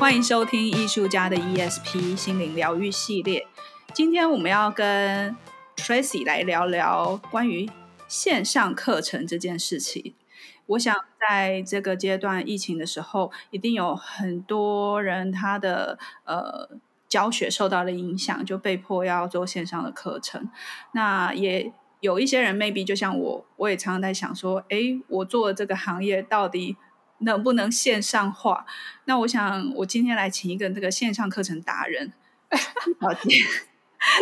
欢迎收听艺术家的 ESP 心灵疗愈系列。今天我们要跟 Tracy 来聊聊关于线上课程这件事情。我想在这个阶段疫情的时候，一定有很多人他的呃教学受到了影响，就被迫要做线上的课程。那也有一些人 maybe 就像我，我也常常在想说，诶，我做这个行业到底能不能线上化？那我想，我今天来请一个这个线上课程达人，好姐，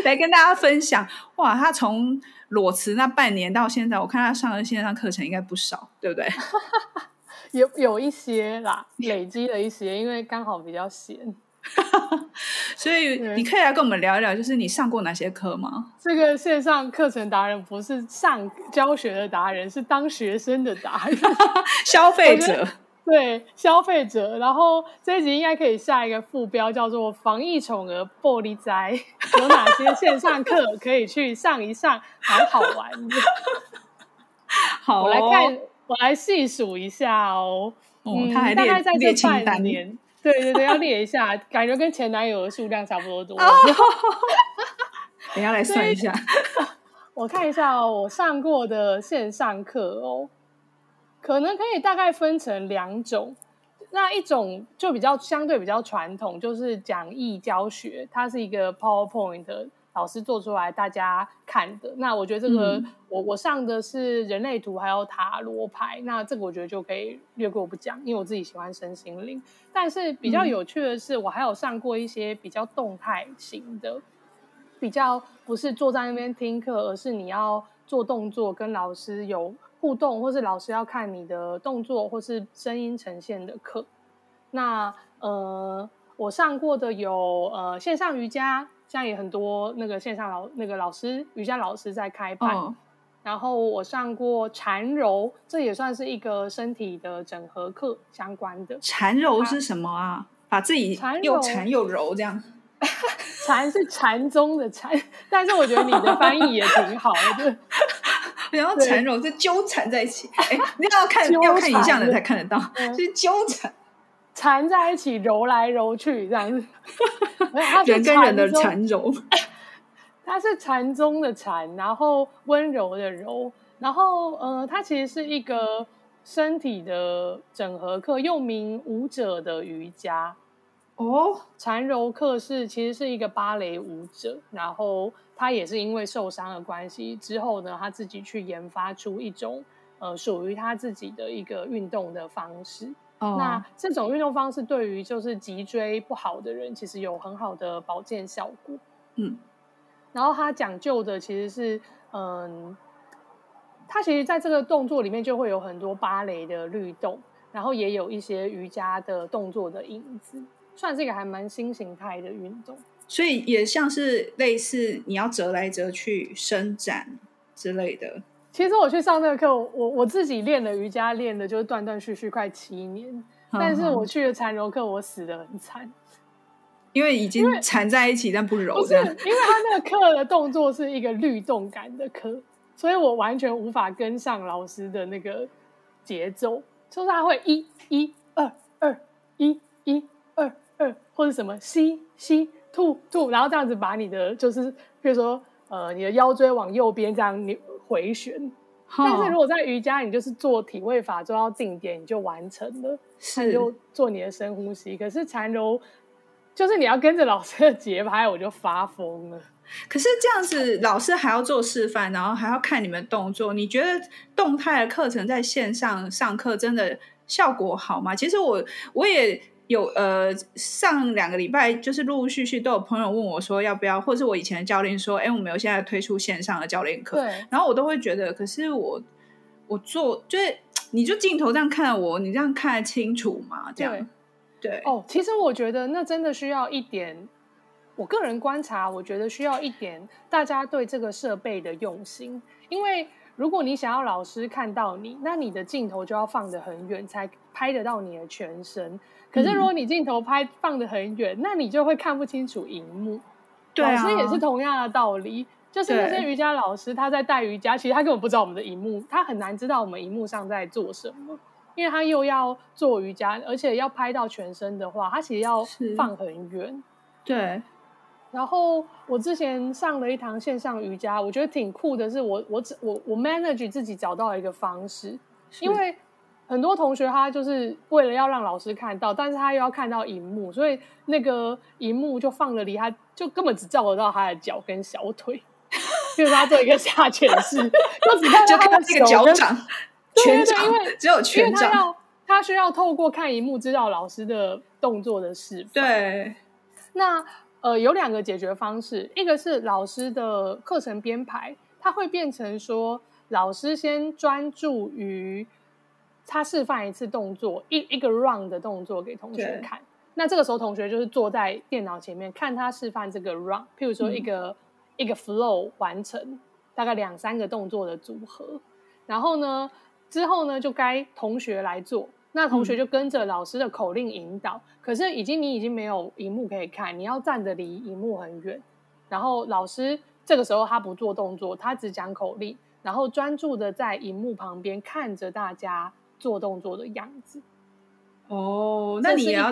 来跟大家分享。哇，他从裸辞那半年到现在，我看他上的线上课程应该不少，对不对？有有一些啦，累积了一些，因为刚好比较闲。所以你可以来跟我们聊一聊，就是你上过哪些课吗？这个线上课程达人不是上教学的达人，是当学生的达人，消费者。对，消费者。然后这一集应该可以下一个副标叫做“防疫宠儿玻璃灾”，有哪些线上课 可以去上一上，蛮好玩的。好、哦，我来看，我来细数一下哦。哦嗯，他还大概在这半年。对对对，要列一下，感觉跟前男友的数量差不多多。等下来算一下，我看一下哦，我上过的线上课哦，可能可以大概分成两种。那一种就比较相对比较传统，就是讲义教学，它是一个 PowerPoint 的。老师做出来大家看的，那我觉得这个、嗯、我我上的是人类图还有塔罗牌，那这个我觉得就可以略过不讲，因为我自己喜欢身心灵。但是比较有趣的是，我还有上过一些比较动态型的，比较不是坐在那边听课，而是你要做动作跟老师有互动，或是老师要看你的动作或是声音呈现的课。那呃，我上过的有呃线上瑜伽。现在也很多那个线上老那个老师瑜伽老师在开班，哦，然后我上过禅柔，这也算是一个身体的整合课相关的。禅柔是什么啊？把自己又禅又柔这样。禅是禅宗的禅，但是我觉得你的翻译也挺好的。然后缠揉是纠缠在一起，哎，你要看要看影像的才看得到，就是纠缠。缠在一起，揉来揉去，这样子。人跟人的缠揉，它是禅宗的禅，然后温柔的柔，然后呃，它其实是一个身体的整合课，又名舞者的瑜伽。哦，缠柔克是其实是一个芭蕾舞者，然后他也是因为受伤的关系，之后呢，他自己去研发出一种呃属于他自己的一个运动的方式。Oh. 那这种运动方式对于就是脊椎不好的人，其实有很好的保健效果。嗯，然后他讲究的其实是，嗯，它其实在这个动作里面就会有很多芭蕾的律动，然后也有一些瑜伽的动作的影子，算是一个还蛮新形态的运动。所以也像是类似你要折来折去伸展之类的。其实我去上那个课，我我自己练的瑜伽，练的就是断断续续快七年。但是我去了缠柔课，我死的很惨，因为已经缠在一起，但不柔。不是，因为他那个课的动作是一个律动感的课，所以我完全无法跟上老师的那个节奏。就是他会一一二二一一二二，或者什么吸吸吐吐，然后这样子把你的就是，比如说呃，你的腰椎往右边这样扭。回旋，但是如果在瑜伽，你就是做体位法做到定点，你就完成了，是你就做你的深呼吸。可是缠柔就是你要跟着老师的节拍，我就发疯了。可是这样子，老师还要做示范，然后还要看你们动作。你觉得动态的课程在线上上课真的效果好吗？其实我我也。有呃，上两个礼拜就是陆陆续续都有朋友问我说要不要，或者是我以前的教练说，哎，我们有现在推出线上的教练课，对，然后我都会觉得，可是我我做就是你就镜头这样看我，你这样看得清楚吗？这样对，对。哦，其实我觉得那真的需要一点，我个人观察，我觉得需要一点大家对这个设备的用心，因为如果你想要老师看到你，那你的镜头就要放得很远，才拍得到你的全身。可是如果你镜头拍放得很远，嗯，那你就会看不清楚荧幕。对啊，老师也是同样的道理，就是那些瑜伽老师他在带瑜伽，其实他根本不知道我们的荧幕，他很难知道我们荧幕上在做什么，因为他又要做瑜伽，而且要拍到全身的话，他其实要放很远。对。然后我之前上了一堂线上瑜伽，我觉得挺酷的，是我我我我 manage 自己找到了一个方式，因为很多同学他就是为了要让老师看到，但是他又要看到荧幕，所以那个荧幕就放的离他就根本只照得到他的脚跟小腿，就是他做一个下犬式，就只看到他的这个脚掌，全掌，因为只有全掌，他要他需要透过看荧幕知道老师的动作的示范，对，那。呃，有两个解决方式，一个是老师的课程编排，它会变成说，老师先专注于他示范一次动作，一一个 run 的动作给同学看。那这个时候，同学就是坐在电脑前面看他示范这个 run，譬如说一个、嗯、一个 flow 完成，大概两三个动作的组合，然后呢，之后呢，就该同学来做。那同学就跟着老师的口令引导，嗯、可是已经你已经没有荧幕可以看，你要站得离荧幕很远。然后老师这个时候他不做动作，他只讲口令，然后专注的在荧幕旁边看着大家做动作的样子。哦，那你要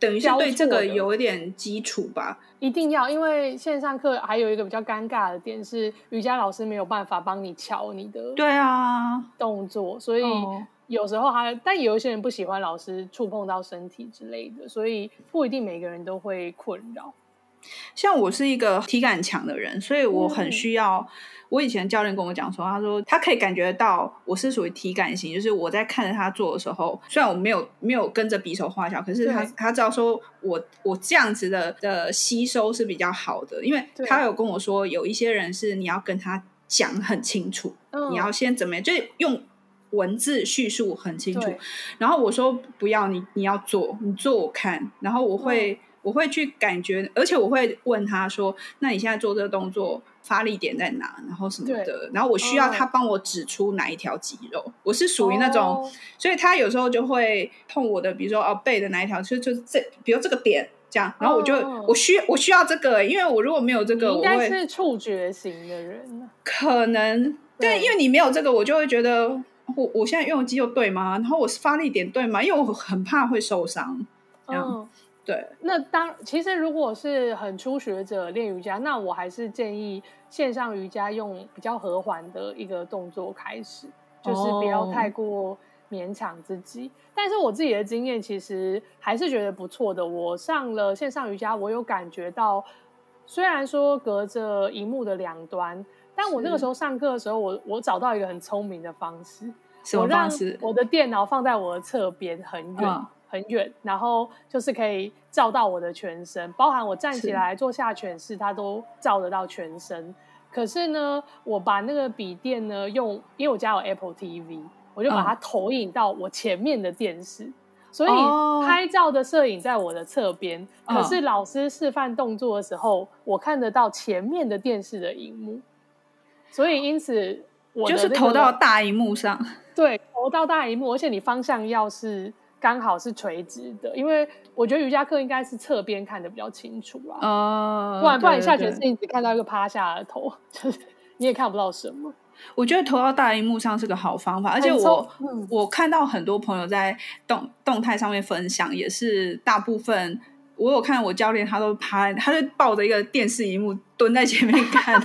等于是对这个有一点基础吧？一定要，因为线上课还有一个比较尴尬的点是，瑜伽老师没有办法帮你瞧你的对啊动作，所以。哦有时候还，但有一些人不喜欢老师触碰到身体之类的，所以不一定每个人都会困扰。像我是一个体感强的人，所以我很需要。嗯、我以前教练跟我讲说，他说他可以感觉到我是属于体感型，就是我在看着他做的时候，虽然我没有没有跟着比手画脚，可是他他知道说我我这样子的的吸收是比较好的，因为他有跟我说，有一些人是你要跟他讲很清楚，嗯、你要先怎么样，就是用。文字叙述很清楚，然后我说不要你，你要做，你做我看，然后我会、嗯、我会去感觉，而且我会问他说，那你现在做这个动作发力点在哪？然后什么的，然后我需要他帮我指出哪一条肌肉。嗯、我是属于那种、哦，所以他有时候就会碰我的，比如说哦背的哪一条，就就这，比如这个点这样，然后我就、哦、我需我需要这个，因为我如果没有这个，应该是触觉型的人，可能对，因为你没有这个，我就会觉得。我我现在用的肌肉对吗？然后我是发力点对吗？因为我很怕会受伤。嗯，对。那当其实如果是很初学者练瑜伽，那我还是建议线上瑜伽用比较和缓的一个动作开始，就是不要太过勉强自己。哦。但是我自己的经验其实还是觉得不错的。我上了线上瑜伽，我有感觉到，虽然说隔着荧幕的两端。但我那个时候上课的时候，我我找到一个很聪明的方式，什么方式？我让我的电脑放在我的侧边，很远、嗯、很远，然后就是可以照到我的全身，包含我站起来做下犬式，它都照得到全身。可是呢，我把那个笔电呢用，因为我家有 Apple TV，我就把它投影到我前面的电视，嗯、所以拍照的摄影在我的侧边、哦，可是老师示范动作的时候，我看得到前面的电视的荧幕。所以，因此我、那个、就是投到大荧幕上，对，投到大荧幕，而且你方向要是刚好是垂直的，因为我觉得瑜伽课应该是侧边看的比较清楚啊。哦，不然不然你下去是你只看到一个趴下的头，就是 你也看不到什么。我觉得投到大荧幕上是个好方法，而且我、嗯、我看到很多朋友在动动态上面分享，也是大部分我有看我教练他都趴，他就抱着一个电视荧幕蹲在前面看。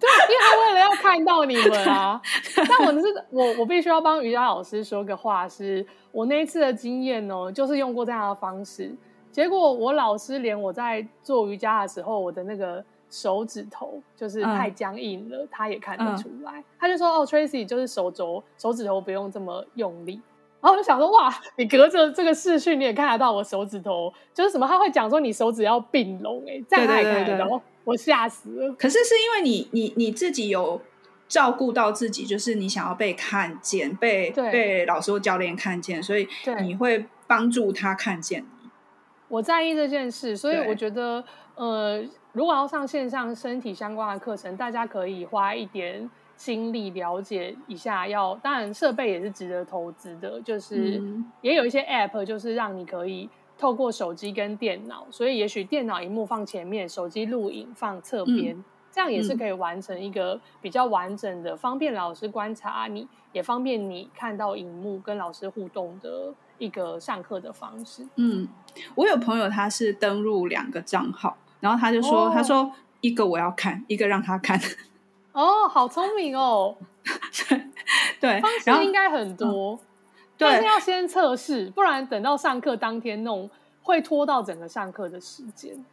对，因为他为了要看到你们啊。但我是我，我必须要帮瑜伽老师说个话是，是我那一次的经验哦，就是用过这样的方式，结果我老师连我在做瑜伽的时候，我的那个手指头就是太僵硬了，嗯、他也看得出来。嗯、他就说：“哦，Tracy，就是手肘、手指头不用这么用力。”然后我就想说：“哇，你隔着这个视讯，你也看得到我手指头，就是什么？他会讲说你手指要并拢，哎，这样他也看得到。”我吓死了！可是是因为你你你自己有照顾到自己，就是你想要被看见，被被老师或教练看见，所以你会帮助他看见你。我在意这件事，所以我觉得，呃，如果要上线上身体相关的课程，大家可以花一点心力了解一下要。要当然设备也是值得投资的，就是也有一些 App，就是让你可以。透过手机跟电脑，所以也许电脑荧幕放前面，手机录影放侧边，这样也是可以完成一个比较完整的，嗯、方便老师观察你，也方便你看到荧幕跟老师互动的一个上课的方式。嗯，我有朋友他是登录两个账号，然后他就说，哦、他说一个我要看，一个让他看。哦，好聪明哦！对，方式应该很多，嗯、但是要先测试，不然等到上课当天弄，会拖到整个上课的时间，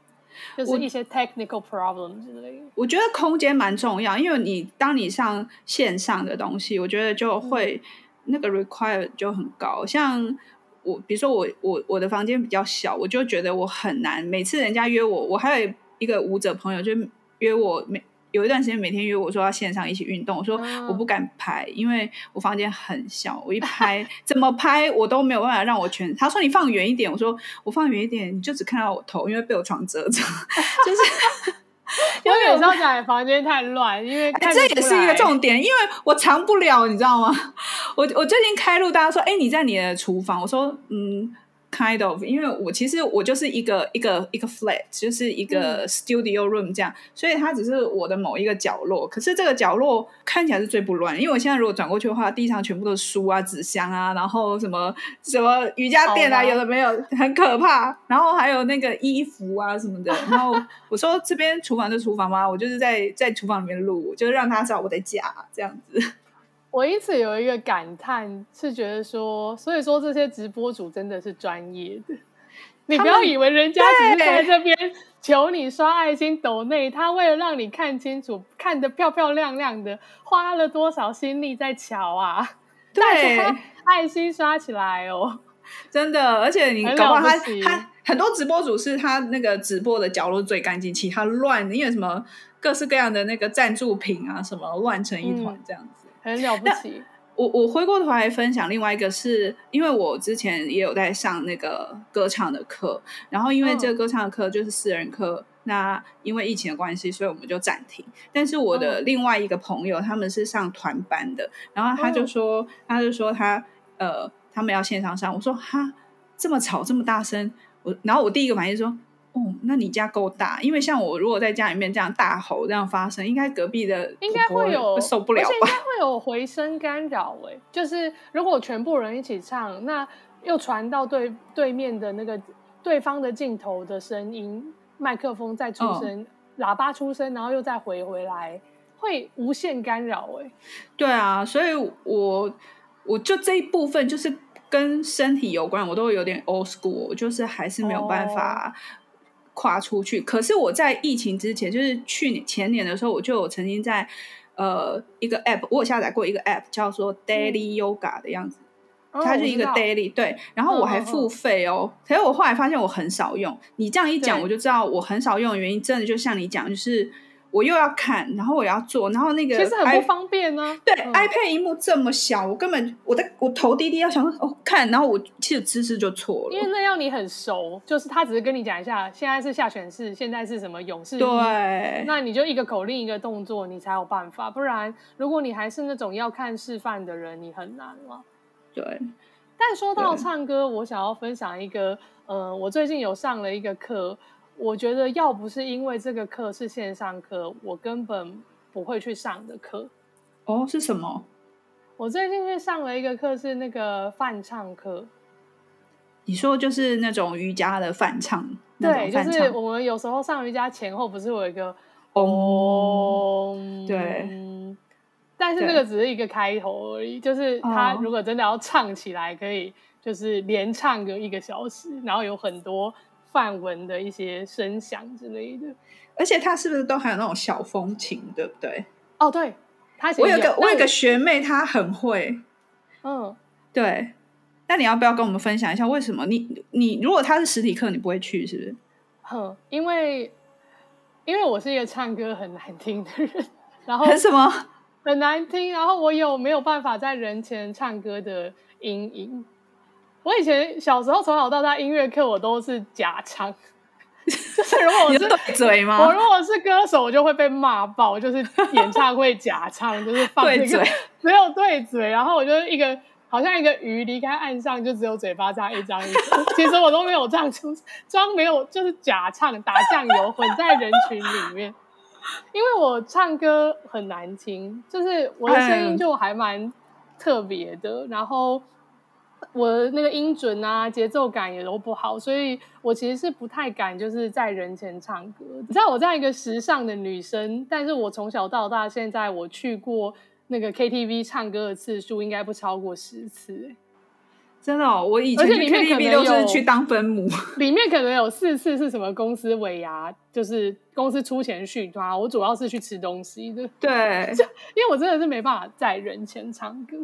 就是一些 technical problem 之类的。我觉得空间蛮重要，因为你当你上线上的东西，我觉得就会、嗯、那个 require 就很高。像我，比如说我我我的房间比较小，我就觉得我很难。每次人家约我，我还有一个舞者朋友就约我每。有一段时间每天约我说要线上一起运动，我说我不敢拍，因为我房间很小，我一拍怎么拍我都没有办法让我全。他说你放远一点，我说我放远一点你就只看到我头，因为被我床遮着。就是 因为有时候讲房间太乱，因为、欸、这也是一个重点，因为我藏不了，你知道吗？我我最近开路，大家说哎、欸、你在你的厨房，我说嗯。Kind of，因为我其实我就是一个一个一个 flat，就是一个 studio room 这样，嗯、所以它只是我的某一个角落。可是这个角落看起来是最不乱，因为我现在如果转过去的话，地上全部都是书啊、纸箱啊，然后什么什么瑜伽垫啊，有的没有，很可怕。然后还有那个衣服啊什么的。然后我说这边厨房是厨房吗？我就是在在厨房里面录，就是让他知道我在家这样子。我因此有一个感叹，是觉得说，所以说这些直播主真的是专业的。你不要以为人家只是在这边求你刷爱心抖内，他为了让你看清楚，看得漂漂亮亮的，花了多少心力在瞧啊！对，爱心刷起来哦，真的。而且你搞不好他他很多直播主是他那个直播的角落最干净，其他乱，因为什么各式各样的那个赞助品啊，什么乱成一团这样子。嗯很了不起。我我回过头来分享另外一个是，是因为我之前也有在上那个歌唱的课，然后因为这个歌唱的课就是私人课，哦、那因为疫情的关系，所以我们就暂停。但是我的另外一个朋友，他们是上团班的，然后他就说，哦、他就说他呃，他们要线上上。我说哈，这么吵，这么大声，我然后我第一个反应说。哦，那你家够大，因为像我如果在家里面这样大吼这样发声，应该隔壁的应该会有受不了吧？应该会有回声干扰哎。就是如果全部人一起唱，那又传到对对面的那个对方的镜头的声音，麦克风再出声，哦、喇叭出声，然后又再回回来，会无限干扰哎。对啊，所以我我就这一部分就是跟身体有关，我都有点 old school，就是还是没有办法。哦跨出去，可是我在疫情之前，就是去年前年的时候，我就有曾经在呃一个 app，我有下载过一个 app 叫做 Daily Yoga 的样子，嗯、它是一个 daily、哦、对，然后我还付费哦，可是、我后来发现我很少用，你这样一讲，我就知道我很少用的原因，真的就像你讲，就是。我又要看，然后我要做，然后那个其实很不方便呢、啊。对、嗯、，iPad 屏幕这么小，我根本我的我头低低要想说哦看，然后我其实姿势就错了。因为那要你很熟，就是他只是跟你讲一下，现在是下犬式，现在是什么勇士。对，那你就一个口令一个动作，你才有办法。不然，如果你还是那种要看示范的人，你很难了。对。但说到唱歌，我想要分享一个，呃，我最近有上了一个课。我觉得要不是因为这个课是线上课，我根本不会去上的课。哦，是什么？我最近去上了一个课，是那个泛唱课。你说就是那种瑜伽的泛唱？对，就是我们有时候上瑜伽前后不是有一个哦，对。但是那个只是一个开头而已，就是他如果真的要唱起来，可以就是连唱个一个小时，然后有很多。梵文的一些声响之类的，而且他是不是都还有那种小风琴，对不对？哦，对，他我有个我有个学妹，她很会，嗯，对。那你要不要跟我们分享一下为什么你你如果他是实体课，你不会去，是不是？哼，因为因为我是一个唱歌很难听的人，然后很什么很难听，然后我有没有办法在人前唱歌的阴影。我以前小时候从小到大音乐课我都是假唱，就是如果我是对嘴吗？我如果是歌手，我就会被骂爆，就是演唱会假唱，就是放嘴，没有对嘴，然后我就一个好像一个鱼离开岸上，就只有嘴巴这样一张一张，其实我都没有唱出，装没有就是假唱，打酱油混在人群里面。因为我唱歌很难听，就是我的声音就还蛮特别的，哎、然后我的那个音准啊、节奏感也都不好，所以我其实是不太敢就是在人前唱歌。你知道我这样一个时尚的女生，但是我从小到大，现在我去过那个 KTV 唱歌的次数应该不超过十次。真的哦，我以前去 KTV 都是去当分母，里面可能有四次是什么公司尾牙，就是公司出钱续摊，我主要是去吃东西的。对，因为我真的是没办法在人前唱歌，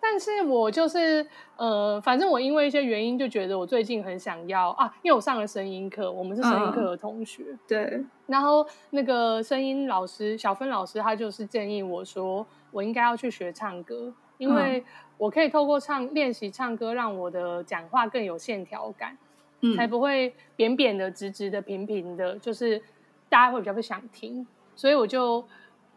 但是我就是呃，反正我因为一些原因就觉得我最近很想要啊，因为我上了声音课，我们是声音课的同学，嗯、对，然后那个声音老师小芬老师他就是建议我说，我应该要去学唱歌，因为、嗯。我可以透过唱练习唱歌，让我的讲话更有线条感，嗯，才不会扁扁的、直直的、平平的，就是大家会比较不想听。所以我就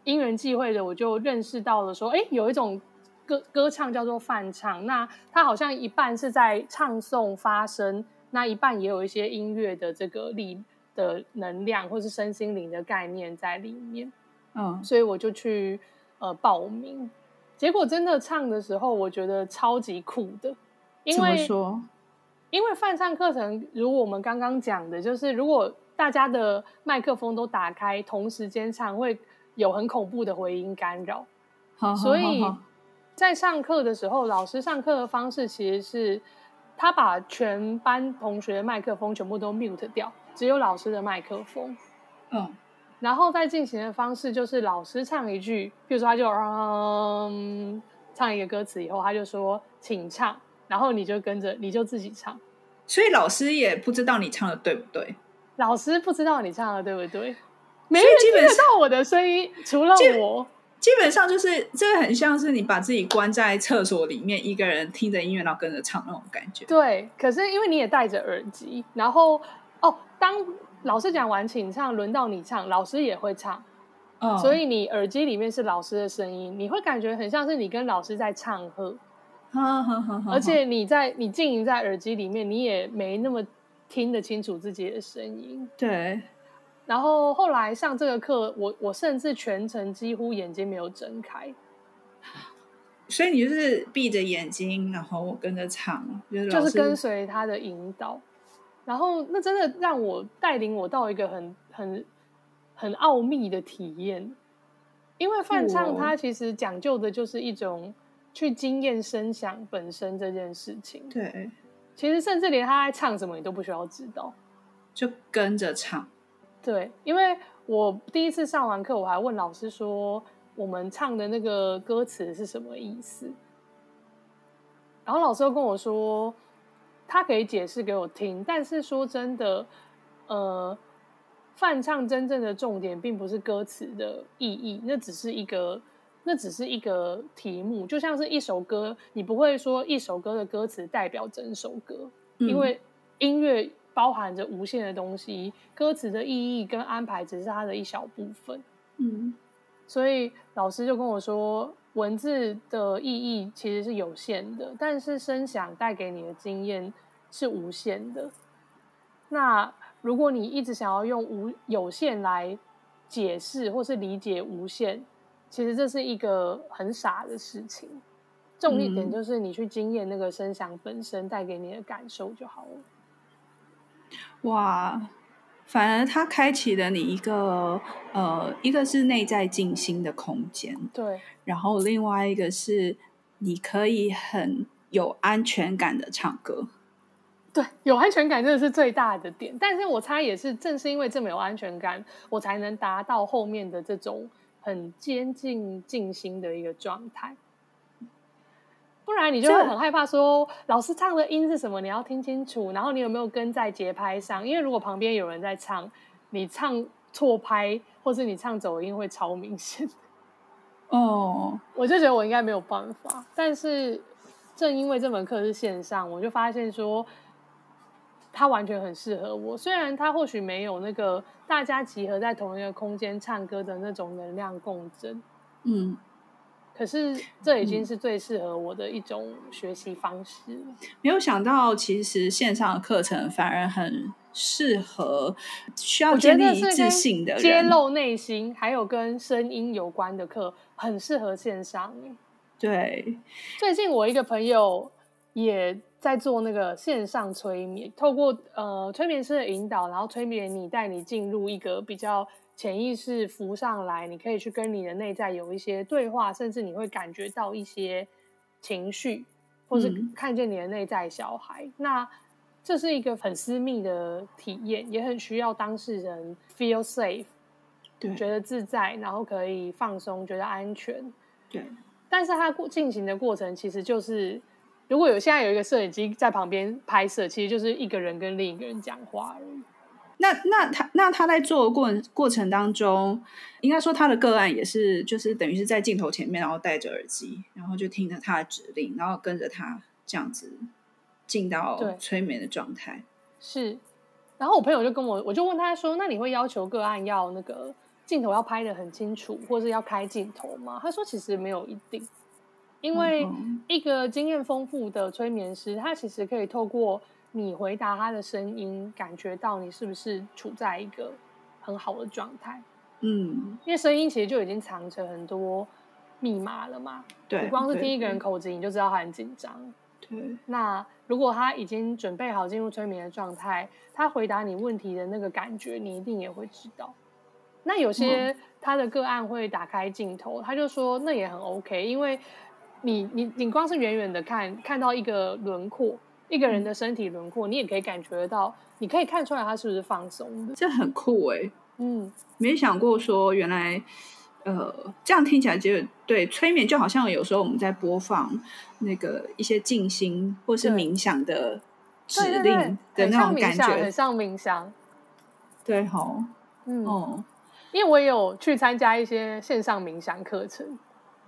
因缘际会的，我就认识到了说，哎，有一种歌歌唱叫做泛唱，那它好像一半是在唱诵发声，那一半也有一些音乐的这个力的能量，或是身心灵的概念在里面。嗯，所以我就去呃报名。结果真的唱的时候，我觉得超级酷的。因为说？因为泛唱课程，如我们刚刚讲的，就是如果大家的麦克风都打开，同时间唱，会有很恐怖的回音干扰。好好好好。所以在上课的时候，老师上课的方式其实是他把全班同学的麦克风全部都 mute 掉，只有老师的麦克风。嗯。然后再进行的方式就是老师唱一句，比如说他就嗯唱一个歌词以后，他就说请唱，然后你就跟着，你就自己唱。所以老师也不知道你唱的对不对？老师不知道你唱的对不对？没人听得到我的声音，除了我。基本上就是这个很像是你把自己关在厕所里面，一个人听着音乐，然后跟着唱那种感觉。对，可是因为你也戴着耳机，然后哦当。老师讲完，请唱，轮到你唱，老师也会唱，oh. 所以你耳机里面是老师的声音，你会感觉很像是你跟老师在唱和，oh, oh, oh, oh. 而且你在你静音在耳机里面，你也没那么听得清楚自己的声音。对。然后后来上这个课，我我甚至全程几乎眼睛没有睁开，所以你就是闭着眼睛，然后我跟着唱，就是，就是跟随他的引导。然后，那真的让我带领我到一个很很很奥秘的体验，因为泛唱它其实讲究的就是一种去经验声响本身这件事情。对，其实甚至连他在唱什么你都不需要知道，就跟着唱。对，因为我第一次上完课，我还问老师说，我们唱的那个歌词是什么意思？然后老师又跟我说。他可以解释给我听，但是说真的，呃，泛唱真正的重点并不是歌词的意义，那只是一个，那只是一个题目，就像是一首歌，你不会说一首歌的歌词代表整首歌，嗯，因为音乐包含着无限的东西，歌词的意义跟安排只是它的一小部分，嗯，所以老师就跟我说。文字的意义其实是有限的，但是声响带给你的经验是无限的。那如果你一直想要用无有限来解释或是理解无限，其实这是一个很傻的事情。重一点就是你去经验那个声响本身带给你的感受就好了。哇！反而它开启了你一个呃，一个是内在静心的空间，对。然后另外一个是你可以很有安全感的唱歌，对，有安全感真的是最大的点。但是我猜也是正是因为这么有安全感，我才能达到后面的这种很接近静心的一个状态。不然你就会很害怕说，老师唱的音是什么，你要听清楚。然后你有没有跟在节拍上？因为如果旁边有人在唱，你唱错拍，或是你唱走音，会超明显。哦，我就觉得我应该没有办法。但是正因为这门课是线上，我就发现说，它完全很适合我。虽然它或许没有那个大家集合在同一个空间唱歌的那种能量共振，嗯。可是这已经是最适合我的一种学习方式。嗯，没有想到，其实线上的课程反而很适合需要建立自信的人，揭露内心，还有跟声音有关的课，很适合线上。对，最近我一个朋友也在做那个线上催眠，透过呃催眠师的引导，然后催眠你，带你进入一个比较。潜意识浮上来，你可以去跟你的内在有一些对话，甚至你会感觉到一些情绪，或是看见你的内在小孩。嗯、那这是一个很私密的体验，也很需要当事人 feel safe，对，觉得自在，然后可以放松，觉得安全。对。但是它进行的过程，其实就是如果有现在有一个摄影机在旁边拍摄，其实就是一个人跟另一个人讲话而已。那那他那他在做的过过程当中，应该说他的个案也是，就是等于是在镜头前面，然后戴着耳机，然后就听着他的指令，然后跟着他这样子进到催眠的状态。是，然后我朋友就跟我，我就问他说：“那你会要求个案要那个镜头要拍的很清楚，或是要开镜头吗？”他说：“其实没有一定，因为一个经验丰富的催眠师，他其实可以透过。”你回答他的声音，感觉到你是不是处在一个很好的状态？嗯，因为声音其实就已经藏着很多密码了嘛。对，你光是听一个人口音，你就知道他很紧张。对，那如果他已经准备好进入催眠的状态，他回答你问题的那个感觉，你一定也会知道。那有些他的个案会打开镜头，他就说那也很 OK，因为你你你光是远远的看，看到一个轮廓。一个人的身体轮廓，你也可以感觉得到，你可以看出来他是不是放松的。这很酷哎，嗯，没想过说原来，呃，这样听起来就对催眠就好像有时候我们在播放那个一些静心或是冥想的指令的那种感觉，很像冥想。对吼，嗯哦，因为我也有去参加一些线上冥想课程，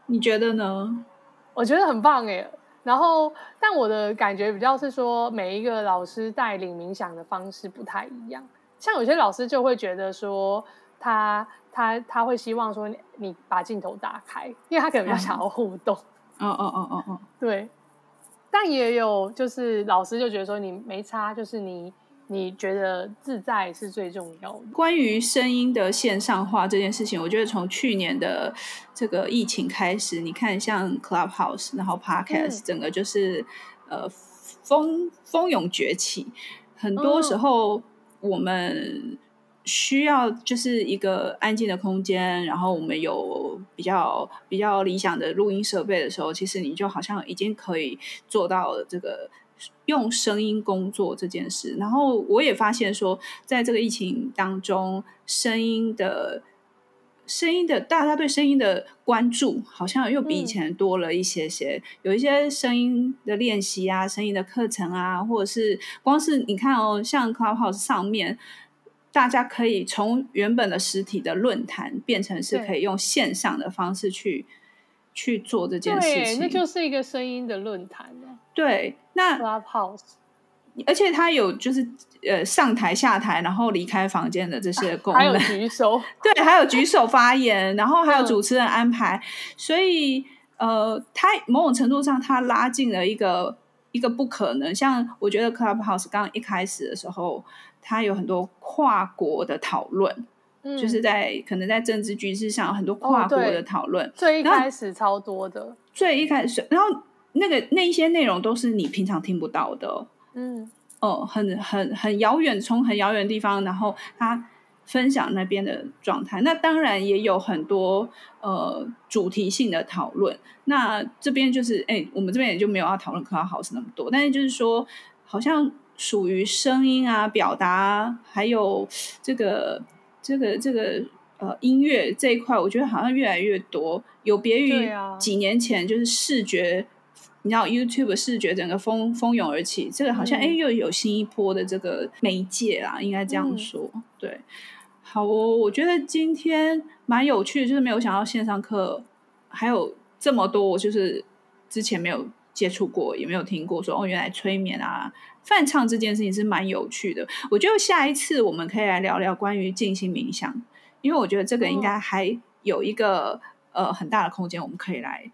你觉得呢？我觉得很棒哎。然后，但我的感觉比较是说，每一个老师带领冥想的方式不太一样。像有些老师就会觉得说他，他他他会希望说你，你把镜头打开，因为他可能比较想要互动。哦哦哦哦哦，对。但也有就是老师就觉得说你没差，就是你。你觉得自在是最重要的。关于声音的线上化这件事情，我觉得从去年的这个疫情开始，你看像 Clubhouse，然后 Podcast，整个就是、嗯、呃蜂蜂拥崛起。很多时候我们需要就是一个安静的空间，然后我们有比较比较理想的录音设备的时候，其实你就好像已经可以做到这个。用声音工作这件事，然后我也发现说，在这个疫情当中，声音的、声音的，大家对声音的关注好像又比以前多了一些些。嗯、有一些声音的练习啊，声音的课程啊，或者是光是你看哦，像 Clubhouse 上面，大家可以从原本的实体的论坛变成是可以用线上的方式去去做这件事情，那就是一个声音的论坛。对，那 Clubhouse，而且他有就是呃上台下台，然后离开房间的这些功能，还有举手，对，还有举手发言，然后还有主持人安排，嗯、所以呃，他某种程度上他拉近了一个一个不可能。像我觉得 Clubhouse 刚刚一开始的时候，他有很多跨国的讨论，嗯、就是在可能在政治局势上很多跨国的讨论，哦、最一开始超多的，最一开始，然后。那个那一些内容都是你平常听不到的，嗯，哦，很很很遥远，从很遥远的地方，然后他分享那边的状态。那当然也有很多呃主题性的讨论。那这边就是，哎，我们这边也就没有要讨论 Clubhouse 那么多，但是就是说，好像属于声音啊、表达，还有这个这个这个呃音乐这一块，我觉得好像越来越多，有别于几年前就是视觉。你知道 YouTube 视觉整个蜂蜂拥而起，这个好像哎、嗯、又有新一波的这个媒介啦，应该这样说。嗯、对，好哦，我觉得今天蛮有趣的，就是没有想到线上课还有这么多，我就是之前没有接触过，也没有听过说哦，原来催眠啊、梵唱这件事情是蛮有趣的。我觉得下一次我们可以来聊聊关于静心冥想，因为我觉得这个应该还有一个。呃很大的空间，我们可以来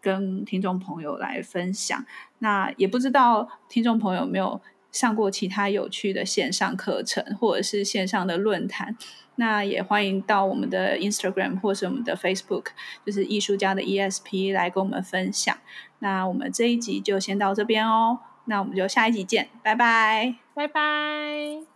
跟听众朋友来分享。那也不知道听众朋友有没有上过其他有趣的线上课程，或者是线上的论坛？那也欢迎到我们的 Instagram 或是我们的 Facebook，就是艺术家的 ESP 来跟我们分享。那我们这一集就先到这边哦，那我们就下一集见，拜拜，拜拜。